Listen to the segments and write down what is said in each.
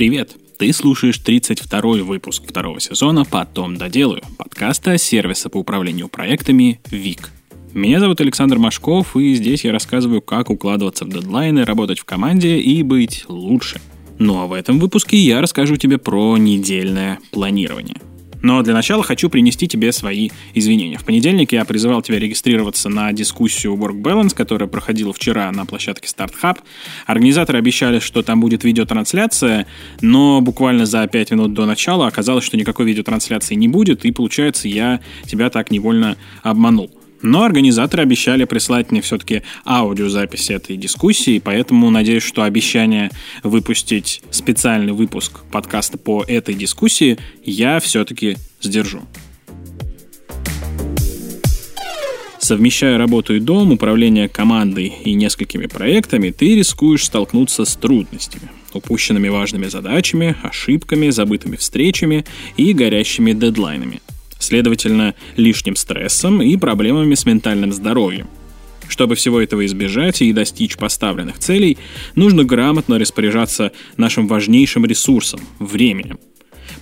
Привет! Ты слушаешь 32 выпуск второго сезона «Потом доделаю» подкаста сервиса по управлению проектами ВИК. Меня зовут Александр Машков, и здесь я рассказываю, как укладываться в дедлайны, работать в команде и быть лучше. Ну а в этом выпуске я расскажу тебе про недельное планирование – но для начала хочу принести тебе свои извинения. В понедельник я призывал тебя регистрироваться на дискуссию Work Balance, которая проходила вчера на площадке Start Hub. Организаторы обещали, что там будет видеотрансляция, но буквально за 5 минут до начала оказалось, что никакой видеотрансляции не будет, и получается, я тебя так невольно обманул. Но организаторы обещали прислать мне все-таки аудиозапись этой дискуссии, поэтому надеюсь, что обещание выпустить специальный выпуск подкаста по этой дискуссии я все-таки сдержу. Совмещая работу и дом, управление командой и несколькими проектами, ты рискуешь столкнуться с трудностями, упущенными важными задачами, ошибками, забытыми встречами и горящими дедлайнами – следовательно, лишним стрессом и проблемами с ментальным здоровьем. Чтобы всего этого избежать и достичь поставленных целей, нужно грамотно распоряжаться нашим важнейшим ресурсом – временем.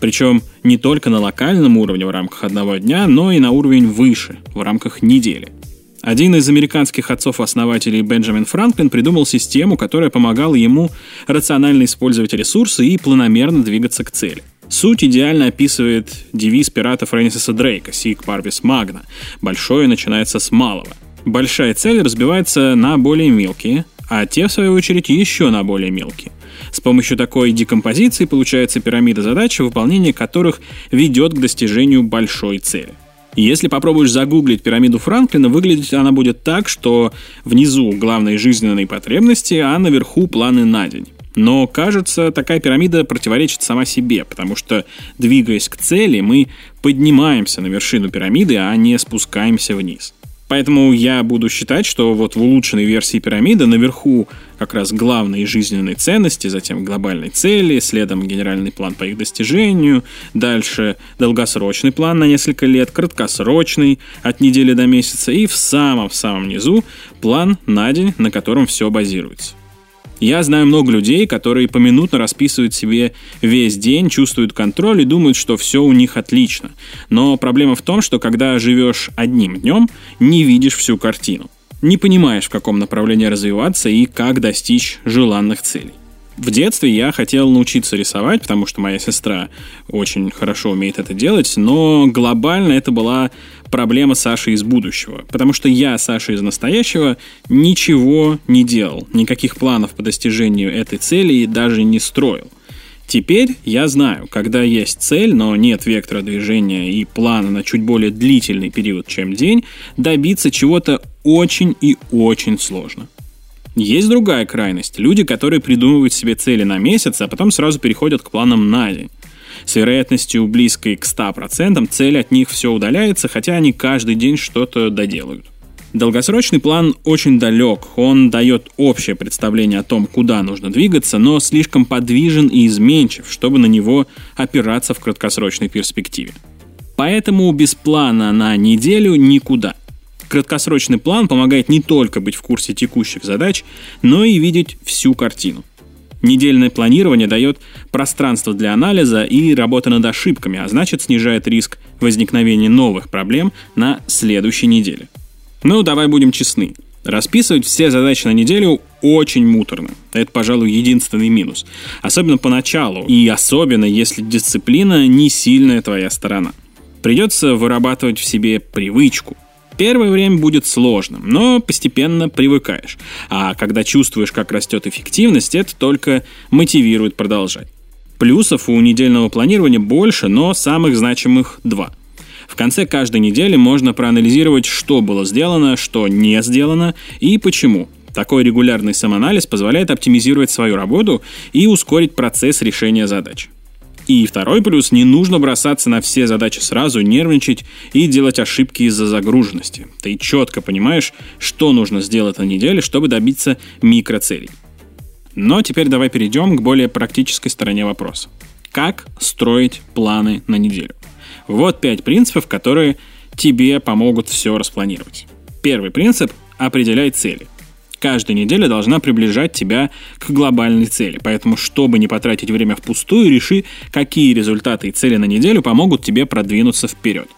Причем не только на локальном уровне в рамках одного дня, но и на уровень выше, в рамках недели. Один из американских отцов-основателей Бенджамин Франклин придумал систему, которая помогала ему рационально использовать ресурсы и планомерно двигаться к цели – Суть идеально описывает девиз пирата Фрэнсиса Дрейка «Сик парвис магна» – «Большое начинается с малого». Большая цель разбивается на более мелкие, а те, в свою очередь, еще на более мелкие. С помощью такой декомпозиции получается пирамида задач, выполнение которых ведет к достижению большой цели. Если попробуешь загуглить пирамиду Франклина, выглядеть она будет так, что внизу главные жизненные потребности, а наверху планы на день. Но, кажется, такая пирамида противоречит сама себе, потому что, двигаясь к цели, мы поднимаемся на вершину пирамиды, а не спускаемся вниз. Поэтому я буду считать, что вот в улучшенной версии пирамиды наверху как раз главные жизненные ценности, затем глобальные цели, следом генеральный план по их достижению, дальше долгосрочный план на несколько лет, краткосрочный от недели до месяца и в самом-самом низу план на день, на котором все базируется. Я знаю много людей, которые поминутно расписывают себе весь день, чувствуют контроль и думают, что все у них отлично. Но проблема в том, что когда живешь одним днем, не видишь всю картину. Не понимаешь, в каком направлении развиваться и как достичь желанных целей. В детстве я хотел научиться рисовать, потому что моя сестра очень хорошо умеет это делать, но глобально это была проблема Саши из будущего. Потому что я, Саша из настоящего, ничего не делал, никаких планов по достижению этой цели даже не строил. Теперь я знаю, когда есть цель, но нет вектора движения и плана на чуть более длительный период, чем день, добиться чего-то очень и очень сложно. Есть другая крайность. Люди, которые придумывают себе цели на месяц, а потом сразу переходят к планам на день. С вероятностью близкой к 100% цель от них все удаляется, хотя они каждый день что-то доделают. Долгосрочный план очень далек, он дает общее представление о том, куда нужно двигаться, но слишком подвижен и изменчив, чтобы на него опираться в краткосрочной перспективе. Поэтому без плана на неделю никуда – Краткосрочный план помогает не только быть в курсе текущих задач, но и видеть всю картину. Недельное планирование дает пространство для анализа и работы над ошибками, а значит снижает риск возникновения новых проблем на следующей неделе. Ну, давай будем честны. Расписывать все задачи на неделю очень муторно. Это, пожалуй, единственный минус. Особенно поначалу. И особенно, если дисциплина не сильная твоя сторона. Придется вырабатывать в себе привычку – Первое время будет сложным, но постепенно привыкаешь. А когда чувствуешь, как растет эффективность, это только мотивирует продолжать. Плюсов у недельного планирования больше, но самых значимых два. В конце каждой недели можно проанализировать, что было сделано, что не сделано и почему. Такой регулярный самоанализ позволяет оптимизировать свою работу и ускорить процесс решения задач. И второй плюс – не нужно бросаться на все задачи сразу, нервничать и делать ошибки из-за загруженности. Ты четко понимаешь, что нужно сделать на неделе, чтобы добиться микроцелей. Но теперь давай перейдем к более практической стороне вопроса. Как строить планы на неделю? Вот пять принципов, которые тебе помогут все распланировать. Первый принцип – определяй цели. Каждая неделя должна приближать тебя к глобальной цели. Поэтому, чтобы не потратить время впустую, реши, какие результаты и цели на неделю помогут тебе продвинуться вперед.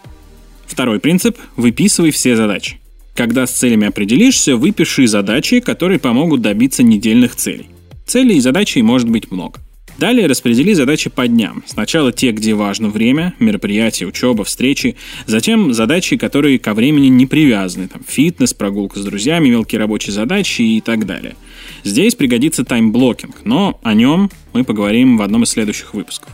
Второй принцип – выписывай все задачи. Когда с целями определишься, выпиши задачи, которые помогут добиться недельных целей. Целей и задачей может быть много. Далее распредели задачи по дням. Сначала те, где важно время, мероприятия, учеба, встречи. Затем задачи, которые ко времени не привязаны. Там, фитнес, прогулка с друзьями, мелкие рабочие задачи и так далее. Здесь пригодится time blocking, но о нем мы поговорим в одном из следующих выпусков.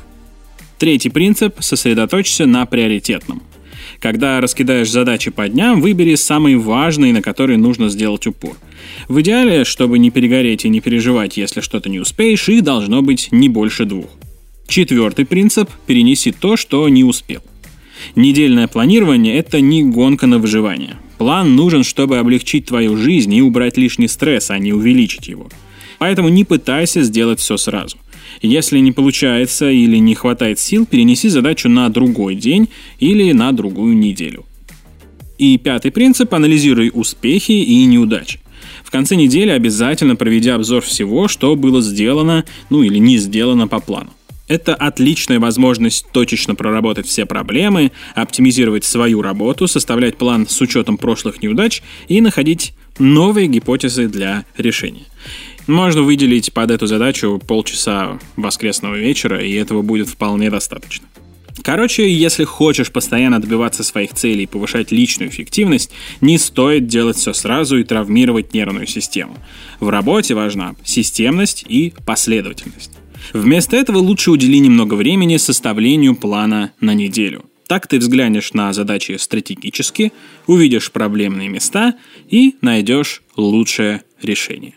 Третий принцип – сосредоточься на приоритетном – когда раскидаешь задачи по дням, выбери самые важные, на которые нужно сделать упор. В идеале, чтобы не перегореть и не переживать, если что-то не успеешь, их должно быть не больше двух. Четвертый принцип – перенеси то, что не успел. Недельное планирование – это не гонка на выживание. План нужен, чтобы облегчить твою жизнь и убрать лишний стресс, а не увеличить его. Поэтому не пытайся сделать все сразу. Если не получается или не хватает сил, перенеси задачу на другой день или на другую неделю. И пятый принцип – анализируй успехи и неудачи. В конце недели обязательно проведи обзор всего, что было сделано, ну или не сделано по плану. Это отличная возможность точечно проработать все проблемы, оптимизировать свою работу, составлять план с учетом прошлых неудач и находить новые гипотезы для решения. Можно выделить под эту задачу полчаса воскресного вечера, и этого будет вполне достаточно. Короче, если хочешь постоянно добиваться своих целей и повышать личную эффективность, не стоит делать все сразу и травмировать нервную систему. В работе важна системность и последовательность. Вместо этого лучше удели немного времени составлению плана на неделю. Так ты взглянешь на задачи стратегически, увидишь проблемные места и найдешь лучшее решение.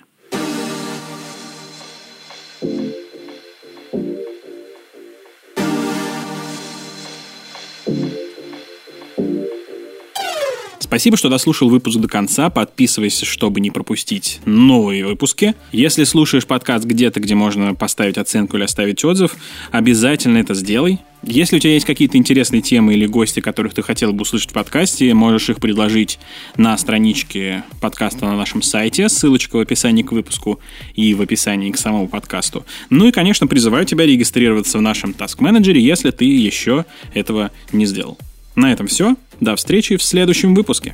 Спасибо, что дослушал выпуск до конца. Подписывайся, чтобы не пропустить новые выпуски. Если слушаешь подкаст где-то, где можно поставить оценку или оставить отзыв, обязательно это сделай. Если у тебя есть какие-то интересные темы или гости, которых ты хотел бы услышать в подкасте, можешь их предложить на страничке подкаста на нашем сайте, ссылочка в описании к выпуску и в описании к самому подкасту. Ну и, конечно, призываю тебя регистрироваться в нашем Task Manager, если ты еще этого не сделал. На этом все. До встречи в следующем выпуске.